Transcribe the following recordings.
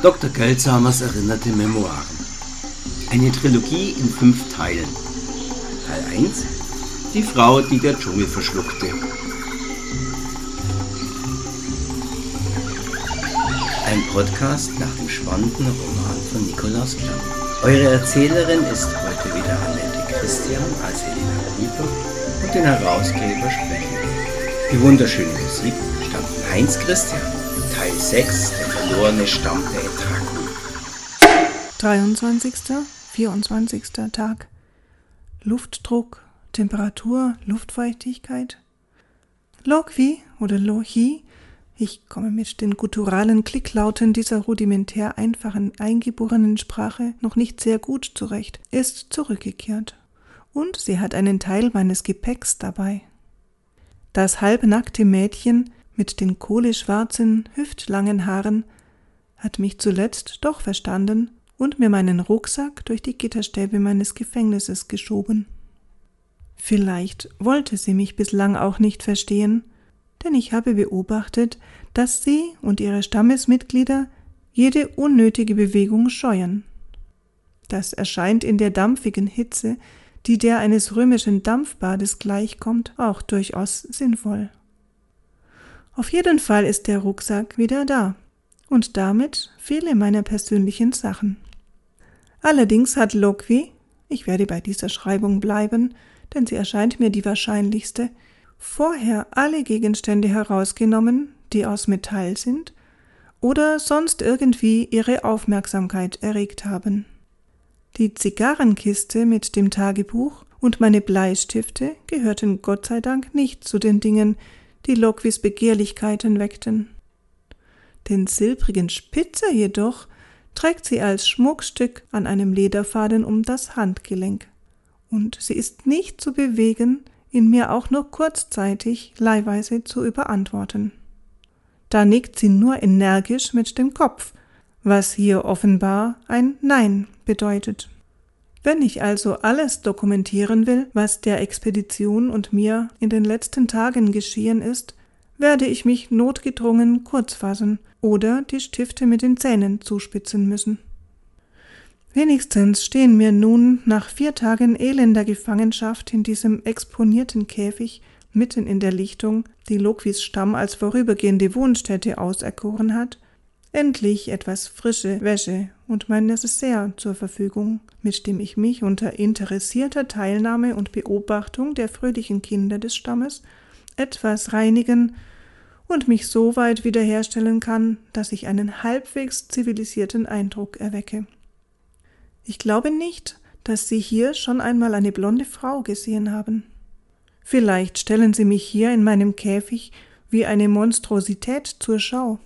Dr. Geldsamers erinnerte Memoiren. Eine Trilogie in fünf Teilen. Teil 1 Die Frau, die der Dschungel verschluckte. Ein Podcast nach dem spannenden Roman von Nikolaus Klamm. Eure Erzählerin ist heute wieder Annette Christian als Helena Kuiper und den Herausgeber sprechen. Die wunderschöne Musik stammt von Heinz Christian. Teil 6 Der verlorene Stamm der Etraken. 23. 24. Tag. Luftdruck, Temperatur, Luftfeuchtigkeit. Lokwi oder Lohi, ich komme mit den gutturalen Klicklauten dieser rudimentär einfachen eingeborenen Sprache noch nicht sehr gut zurecht, ist zurückgekehrt. Und sie hat einen Teil meines Gepäcks dabei. Das halbnackte Mädchen mit den kohleschwarzen, hüftlangen Haaren hat mich zuletzt doch verstanden und mir meinen Rucksack durch die Gitterstäbe meines Gefängnisses geschoben. Vielleicht wollte sie mich bislang auch nicht verstehen, denn ich habe beobachtet, dass sie und ihre Stammesmitglieder jede unnötige Bewegung scheuen. Das erscheint in der dampfigen Hitze, die der eines römischen Dampfbades gleichkommt, auch durchaus sinnvoll. Auf jeden Fall ist der Rucksack wieder da und damit viele meiner persönlichen Sachen. Allerdings hat Lokwi, ich werde bei dieser Schreibung bleiben, denn sie erscheint mir die wahrscheinlichste, vorher alle Gegenstände herausgenommen, die aus Metall sind oder sonst irgendwie ihre Aufmerksamkeit erregt haben. Die Zigarrenkiste mit dem Tagebuch und meine Bleistifte gehörten Gott sei Dank nicht zu den Dingen, die Lokwis Begehrlichkeiten weckten. Den silbrigen Spitzer jedoch trägt sie als Schmuckstück an einem Lederfaden um das Handgelenk, und sie ist nicht zu bewegen, ihn mir auch nur kurzzeitig leihweise zu überantworten. Da nickt sie nur energisch mit dem Kopf, was hier offenbar ein Nein bedeutet. Wenn ich also alles dokumentieren will, was der Expedition und mir in den letzten Tagen geschehen ist, werde ich mich notgedrungen kurz fassen oder die Stifte mit den Zähnen zuspitzen müssen. Wenigstens stehen mir nun nach vier Tagen elender Gefangenschaft in diesem exponierten Käfig mitten in der Lichtung, die Lokwis Stamm als vorübergehende Wohnstätte auserkoren hat, endlich etwas frische Wäsche und mein Necessaire zur Verfügung, mit dem ich mich unter interessierter Teilnahme und Beobachtung der fröhlichen Kinder des Stammes etwas reinigen und mich so weit wiederherstellen kann, dass ich einen halbwegs zivilisierten Eindruck erwecke. Ich glaube nicht, dass Sie hier schon einmal eine blonde Frau gesehen haben. Vielleicht stellen Sie mich hier in meinem Käfig wie eine Monstrosität zur Schau.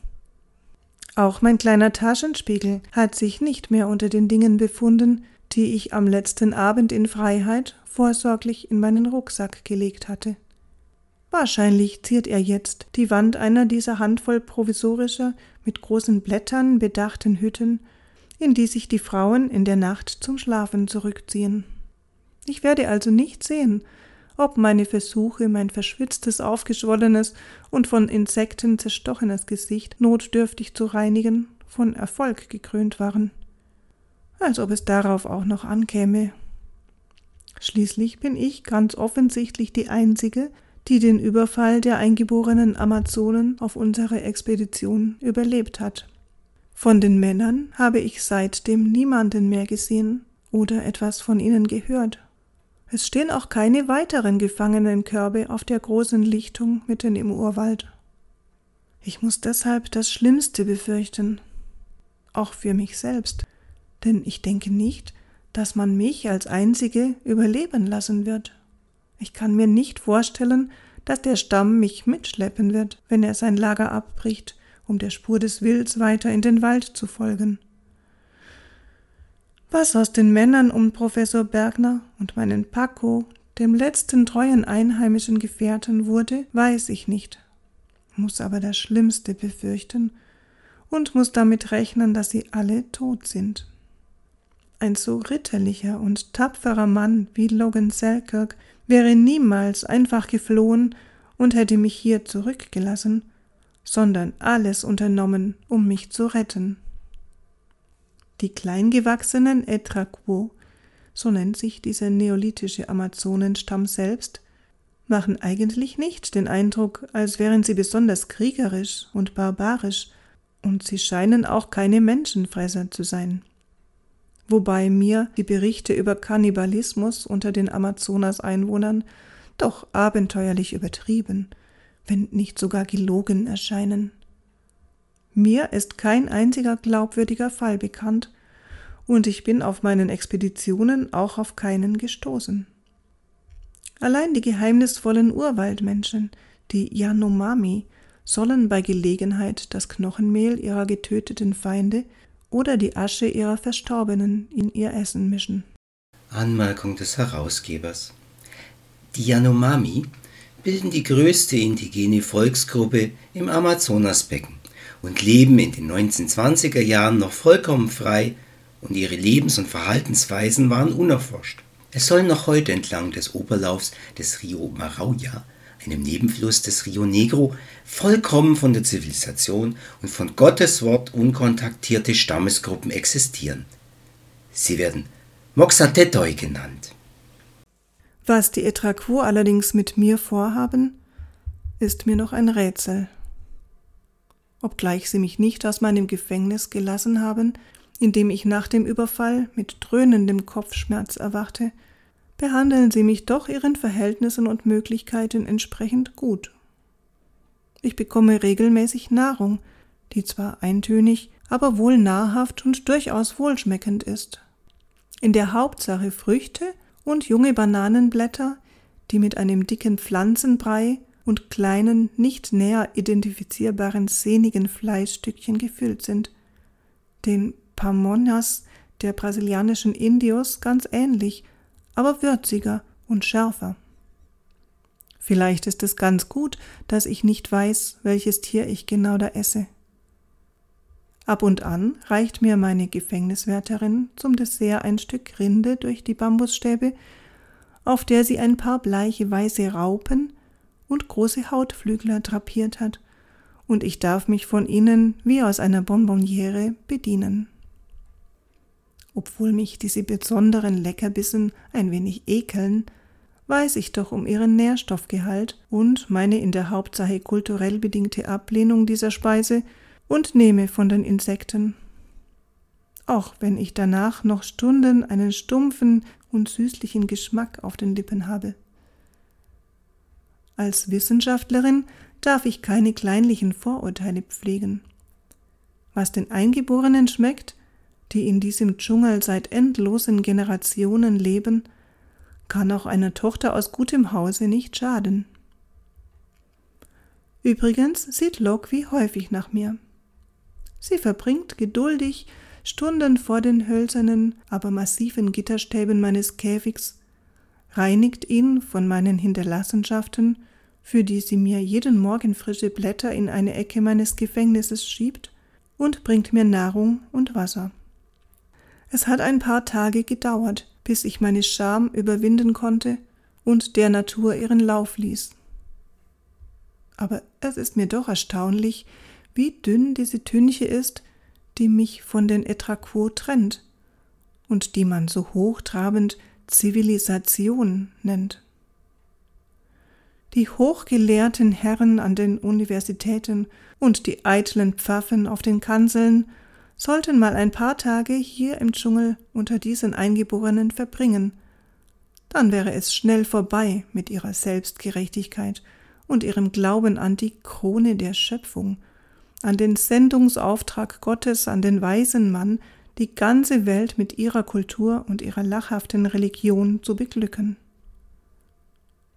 Auch mein kleiner Taschenspiegel hat sich nicht mehr unter den Dingen befunden, die ich am letzten Abend in Freiheit vorsorglich in meinen Rucksack gelegt hatte. Wahrscheinlich ziert er jetzt die Wand einer dieser Handvoll provisorischer, mit großen Blättern bedachten Hütten, in die sich die Frauen in der Nacht zum Schlafen zurückziehen. Ich werde also nicht sehen, ob meine Versuche, mein verschwitztes, aufgeschwollenes und von Insekten zerstochenes Gesicht notdürftig zu reinigen, von Erfolg gekrönt waren. Als ob es darauf auch noch ankäme. Schließlich bin ich ganz offensichtlich die Einzige, die den Überfall der eingeborenen Amazonen auf unsere Expedition überlebt hat. Von den Männern habe ich seitdem niemanden mehr gesehen oder etwas von ihnen gehört. Es stehen auch keine weiteren Gefangenenkörbe auf der großen Lichtung mitten im Urwald. Ich muss deshalb das Schlimmste befürchten, auch für mich selbst, denn ich denke nicht, dass man mich als einzige überleben lassen wird. Ich kann mir nicht vorstellen, dass der Stamm mich mitschleppen wird, wenn er sein Lager abbricht, um der Spur des Wilds weiter in den Wald zu folgen. Was aus den Männern um Professor Bergner und meinen Paco, dem letzten treuen einheimischen Gefährten, wurde, weiß ich nicht, muss aber das Schlimmste befürchten und muss damit rechnen, dass sie alle tot sind. Ein so ritterlicher und tapferer Mann wie Logan Selkirk wäre niemals einfach geflohen und hätte mich hier zurückgelassen, sondern alles unternommen, um mich zu retten. Die kleingewachsenen Etraquo, so nennt sich dieser neolithische Amazonenstamm selbst, machen eigentlich nicht den Eindruck, als wären sie besonders kriegerisch und barbarisch, und sie scheinen auch keine Menschenfresser zu sein. Wobei mir die Berichte über Kannibalismus unter den Amazonas-Einwohnern doch abenteuerlich übertrieben, wenn nicht sogar gelogen erscheinen. Mir ist kein einziger glaubwürdiger Fall bekannt, und ich bin auf meinen Expeditionen auch auf keinen gestoßen. Allein die geheimnisvollen Urwaldmenschen, die Yanomami, sollen bei Gelegenheit das Knochenmehl ihrer getöteten Feinde oder die Asche ihrer Verstorbenen in ihr Essen mischen. Anmerkung des Herausgebers. Die Yanomami bilden die größte indigene Volksgruppe im Amazonasbecken und leben in den 1920er Jahren noch vollkommen frei und ihre Lebens- und Verhaltensweisen waren unerforscht. Es soll noch heute entlang des Oberlaufs des Rio Marauja, einem Nebenfluss des Rio Negro, vollkommen von der Zivilisation und von Gottes Wort unkontaktierte Stammesgruppen existieren. Sie werden Moxatetoi genannt. Was die Etraquo allerdings mit mir vorhaben, ist mir noch ein Rätsel. Obgleich sie mich nicht aus meinem Gefängnis gelassen haben, in dem ich nach dem Überfall mit dröhnendem Kopfschmerz erwachte, behandeln sie mich doch ihren Verhältnissen und Möglichkeiten entsprechend gut. Ich bekomme regelmäßig Nahrung, die zwar eintönig, aber wohl nahrhaft und durchaus wohlschmeckend ist. In der Hauptsache Früchte und junge Bananenblätter, die mit einem dicken Pflanzenbrei und kleinen, nicht näher identifizierbaren sehnigen Fleischstückchen gefüllt sind, den Pamonhas der brasilianischen Indios ganz ähnlich, aber würziger und schärfer. Vielleicht ist es ganz gut, dass ich nicht weiß, welches Tier ich genau da esse. Ab und an reicht mir meine Gefängniswärterin zum Dessert ein Stück Rinde durch die Bambusstäbe, auf der sie ein paar bleiche weiße Raupen und große Hautflügler drapiert hat, und ich darf mich von ihnen wie aus einer Bonbonniere bedienen. Obwohl mich diese besonderen Leckerbissen ein wenig ekeln, weiß ich doch um ihren Nährstoffgehalt und meine in der Hauptsache kulturell bedingte Ablehnung dieser Speise und nehme von den Insekten. Auch wenn ich danach noch Stunden einen stumpfen und süßlichen Geschmack auf den Lippen habe. Als Wissenschaftlerin darf ich keine kleinlichen Vorurteile pflegen. Was den Eingeborenen schmeckt, die in diesem Dschungel seit endlosen Generationen leben, kann auch einer Tochter aus gutem Hause nicht schaden. Übrigens sieht Lokwi häufig nach mir. Sie verbringt geduldig Stunden vor den hölzernen, aber massiven Gitterstäben meines Käfigs, reinigt ihn von meinen Hinterlassenschaften, für die sie mir jeden Morgen frische Blätter in eine Ecke meines Gefängnisses schiebt, und bringt mir Nahrung und Wasser. Es hat ein paar Tage gedauert, bis ich meine Scham überwinden konnte und der Natur ihren Lauf ließ. Aber es ist mir doch erstaunlich, wie dünn diese Tünche ist, die mich von den Etraquo trennt und die man so hochtrabend Zivilisation nennt. Die hochgelehrten Herren an den Universitäten und die eitlen Pfaffen auf den Kanzeln sollten mal ein paar Tage hier im Dschungel unter diesen Eingeborenen verbringen, dann wäre es schnell vorbei mit ihrer Selbstgerechtigkeit und ihrem Glauben an die Krone der Schöpfung, an den Sendungsauftrag Gottes, an den weisen Mann, die ganze Welt mit ihrer Kultur und ihrer lachhaften Religion zu beglücken.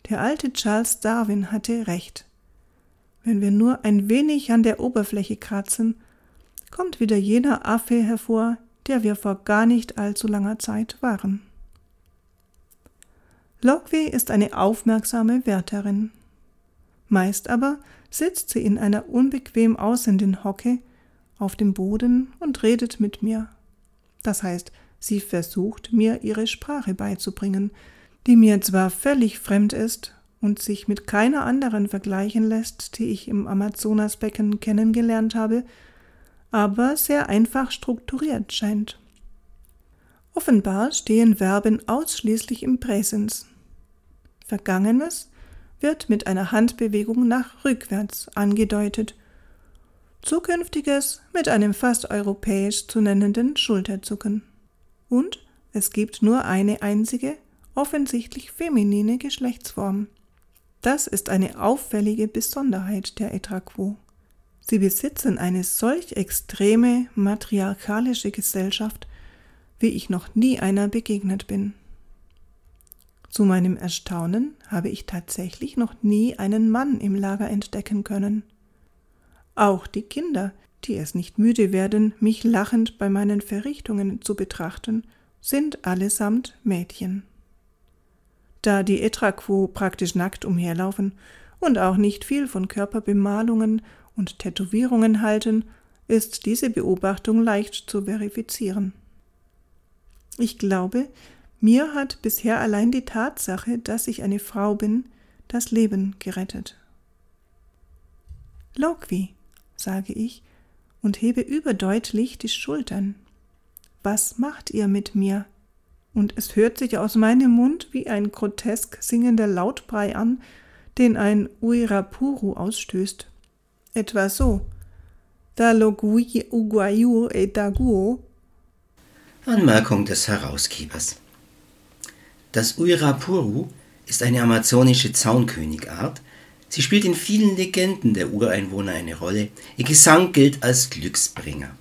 Der alte Charles Darwin hatte recht. Wenn wir nur ein wenig an der Oberfläche kratzen, kommt wieder jener Affe hervor, der wir vor gar nicht allzu langer Zeit waren. Logway ist eine aufmerksame Wärterin. Meist aber sitzt sie in einer unbequem aussehenden Hocke auf dem Boden und redet mit mir. Das heißt, sie versucht mir ihre Sprache beizubringen, die mir zwar völlig fremd ist und sich mit keiner anderen vergleichen lässt, die ich im Amazonasbecken kennengelernt habe, aber sehr einfach strukturiert scheint. Offenbar stehen Verben ausschließlich im Präsens. Vergangenes wird mit einer Handbewegung nach rückwärts angedeutet, Zukünftiges mit einem fast europäisch zu nennenden Schulterzucken. Und es gibt nur eine einzige, offensichtlich feminine Geschlechtsform. Das ist eine auffällige Besonderheit der Etraquo. Sie besitzen eine solch extreme matriarchalische Gesellschaft, wie ich noch nie einer begegnet bin. Zu meinem Erstaunen habe ich tatsächlich noch nie einen Mann im Lager entdecken können. Auch die Kinder, die es nicht müde werden, mich lachend bei meinen Verrichtungen zu betrachten, sind allesamt Mädchen. Da die Etraquo praktisch nackt umherlaufen und auch nicht viel von Körperbemalungen und Tätowierungen halten, ist diese Beobachtung leicht zu verifizieren. Ich glaube, mir hat bisher allein die Tatsache, dass ich eine Frau bin, das Leben gerettet. Loqui, sage ich und hebe überdeutlich die Schultern. Was macht ihr mit mir? Und es hört sich aus meinem Mund wie ein grotesk singender Lautbrei an, den ein Uirapuru ausstößt. Etwa so. Da logui uguayu etaguo. Anmerkung des Herausgebers. Das Uirapuru ist eine amazonische Zaunkönigart. Sie spielt in vielen Legenden der Ureinwohner eine Rolle. Ihr Gesang gilt als Glücksbringer.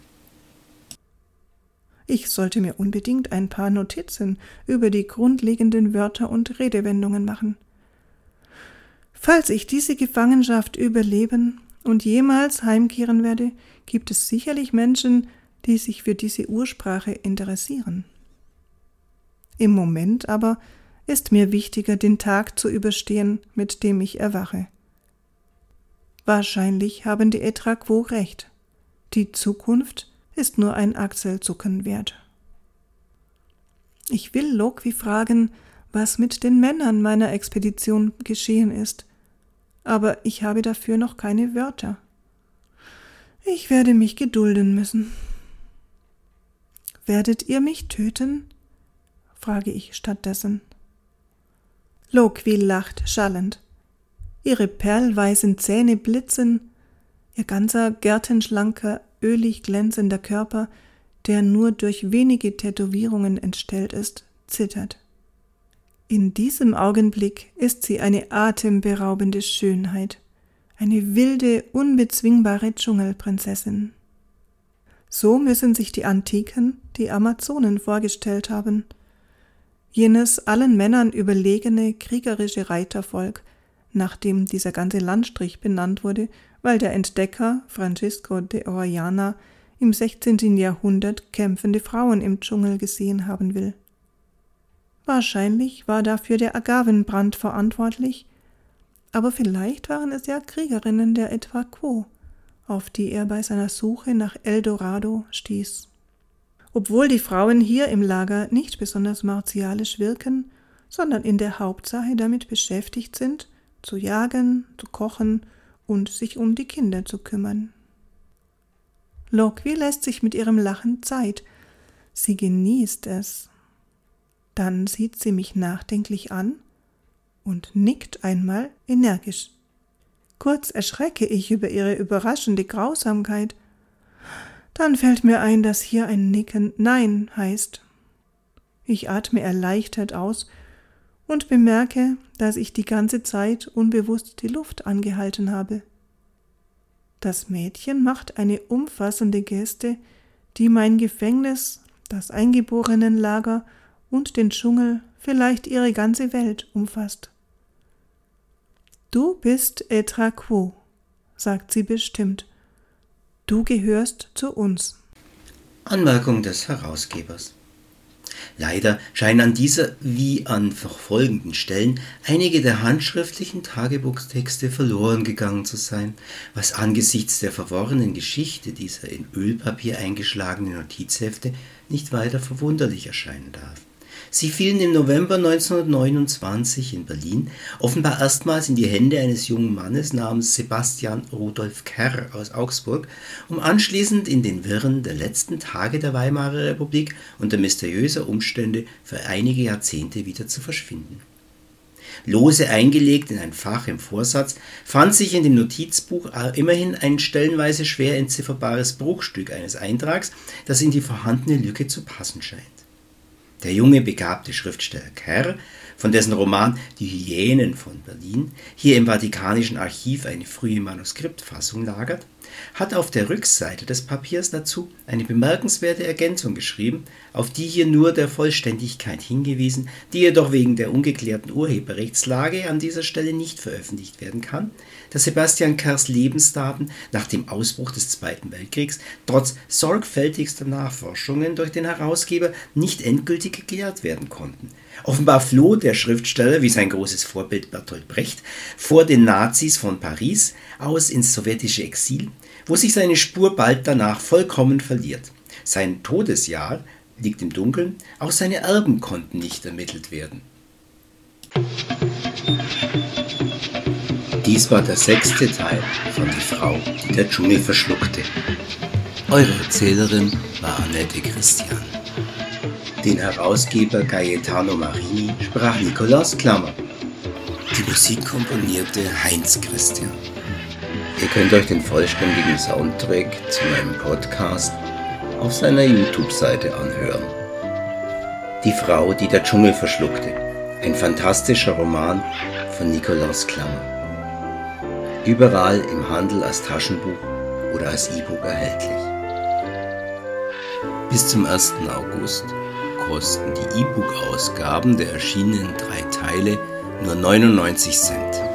Ich sollte mir unbedingt ein paar Notizen über die grundlegenden Wörter und Redewendungen machen. Falls ich diese Gefangenschaft überleben und jemals heimkehren werde, gibt es sicherlich Menschen, die sich für diese Ursprache interessieren. Im Moment aber ist mir wichtiger, den Tag zu überstehen, mit dem ich erwache. Wahrscheinlich haben die Etraquo recht. Die Zukunft ist nur ein Achselzucken wert. Ich will Lokwi fragen, was mit den Männern meiner Expedition geschehen ist, aber ich habe dafür noch keine Wörter. Ich werde mich gedulden müssen. Werdet ihr mich töten? frage ich stattdessen. Loquil lacht schallend. Ihre perlweißen Zähne blitzen, ihr ganzer gärtenschlanker, ölig glänzender Körper, der nur durch wenige Tätowierungen entstellt ist, zittert. In diesem Augenblick ist sie eine atemberaubende Schönheit, eine wilde, unbezwingbare Dschungelprinzessin. So müssen sich die Antiken die Amazonen vorgestellt haben, jenes allen Männern überlegene kriegerische Reitervolk, nach dem dieser ganze Landstrich benannt wurde, weil der Entdecker Francisco de Orellana im 16. Jahrhundert kämpfende Frauen im Dschungel gesehen haben will. Wahrscheinlich war dafür der Agavenbrand verantwortlich, aber vielleicht waren es ja Kriegerinnen der Etwaquo, auf die er bei seiner Suche nach Eldorado stieß. Obwohl die Frauen hier im Lager nicht besonders martialisch wirken, sondern in der Hauptsache damit beschäftigt sind, zu jagen, zu kochen und sich um die Kinder zu kümmern. Loqui lässt sich mit ihrem Lachen Zeit. Sie genießt es. Dann sieht sie mich nachdenklich an und nickt einmal energisch. Kurz erschrecke ich über ihre überraschende Grausamkeit. Dann fällt mir ein, dass hier ein Nicken Nein heißt. Ich atme erleichtert aus und bemerke, dass ich die ganze Zeit unbewusst die Luft angehalten habe. Das Mädchen macht eine umfassende Geste, die mein Gefängnis, das Eingeborenenlager und den Dschungel, vielleicht ihre ganze Welt umfasst. Du bist Etra Quo, sagt sie bestimmt Du gehörst zu uns. Anmerkung des Herausgebers. Leider scheinen an dieser wie an folgenden Stellen einige der handschriftlichen Tagebuchtexte verloren gegangen zu sein, was angesichts der verworrenen Geschichte dieser in Ölpapier eingeschlagenen Notizhefte nicht weiter verwunderlich erscheinen darf. Sie fielen im November 1929 in Berlin offenbar erstmals in die Hände eines jungen Mannes namens Sebastian Rudolf Kerr aus Augsburg, um anschließend in den Wirren der letzten Tage der Weimarer Republik unter mysteriöser Umstände für einige Jahrzehnte wieder zu verschwinden. Lose eingelegt in ein Fach im Vorsatz fand sich in dem Notizbuch immerhin ein stellenweise schwer entzifferbares Bruchstück eines Eintrags, das in die vorhandene Lücke zu passen scheint. Der junge, begabte Schriftsteller Kerr, von dessen Roman Die Hyänen von Berlin hier im Vatikanischen Archiv eine frühe Manuskriptfassung lagert, hat auf der Rückseite des Papiers dazu eine bemerkenswerte Ergänzung geschrieben, auf die hier nur der Vollständigkeit hingewiesen, die jedoch wegen der ungeklärten Urheberrechtslage an dieser Stelle nicht veröffentlicht werden kann, dass Sebastian Kerrs Lebensdaten nach dem Ausbruch des Zweiten Weltkriegs trotz sorgfältigster Nachforschungen durch den Herausgeber nicht endgültig geklärt werden konnten. Offenbar floh der Schriftsteller, wie sein großes Vorbild Bertolt Brecht, vor den Nazis von Paris aus ins sowjetische Exil, wo sich seine Spur bald danach vollkommen verliert. Sein Todesjahr liegt im Dunkeln, auch seine Erben konnten nicht ermittelt werden. Dies war der sechste Teil von Die Frau, die der Dschungel verschluckte. Eure Erzählerin war Annette Christian. Den Herausgeber Gaetano Marini sprach Nikolaus Klammer. Die Musik komponierte Heinz Christian. Ihr könnt euch den vollständigen Soundtrack zu meinem Podcast auf seiner YouTube-Seite anhören. Die Frau, die der Dschungel verschluckte. Ein fantastischer Roman von Nikolaus Klammer. Überall im Handel als Taschenbuch oder als E-Book erhältlich. Bis zum 1. August kosten die E-Book-Ausgaben der erschienenen drei Teile nur 99 Cent.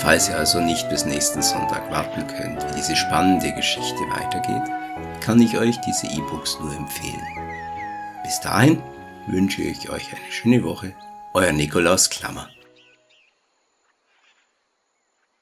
Falls ihr also nicht bis nächsten Sonntag warten könnt, wie diese spannende Geschichte weitergeht, kann ich euch diese E-Books nur empfehlen. Bis dahin wünsche ich euch eine schöne Woche. Euer Nikolaus Klammer.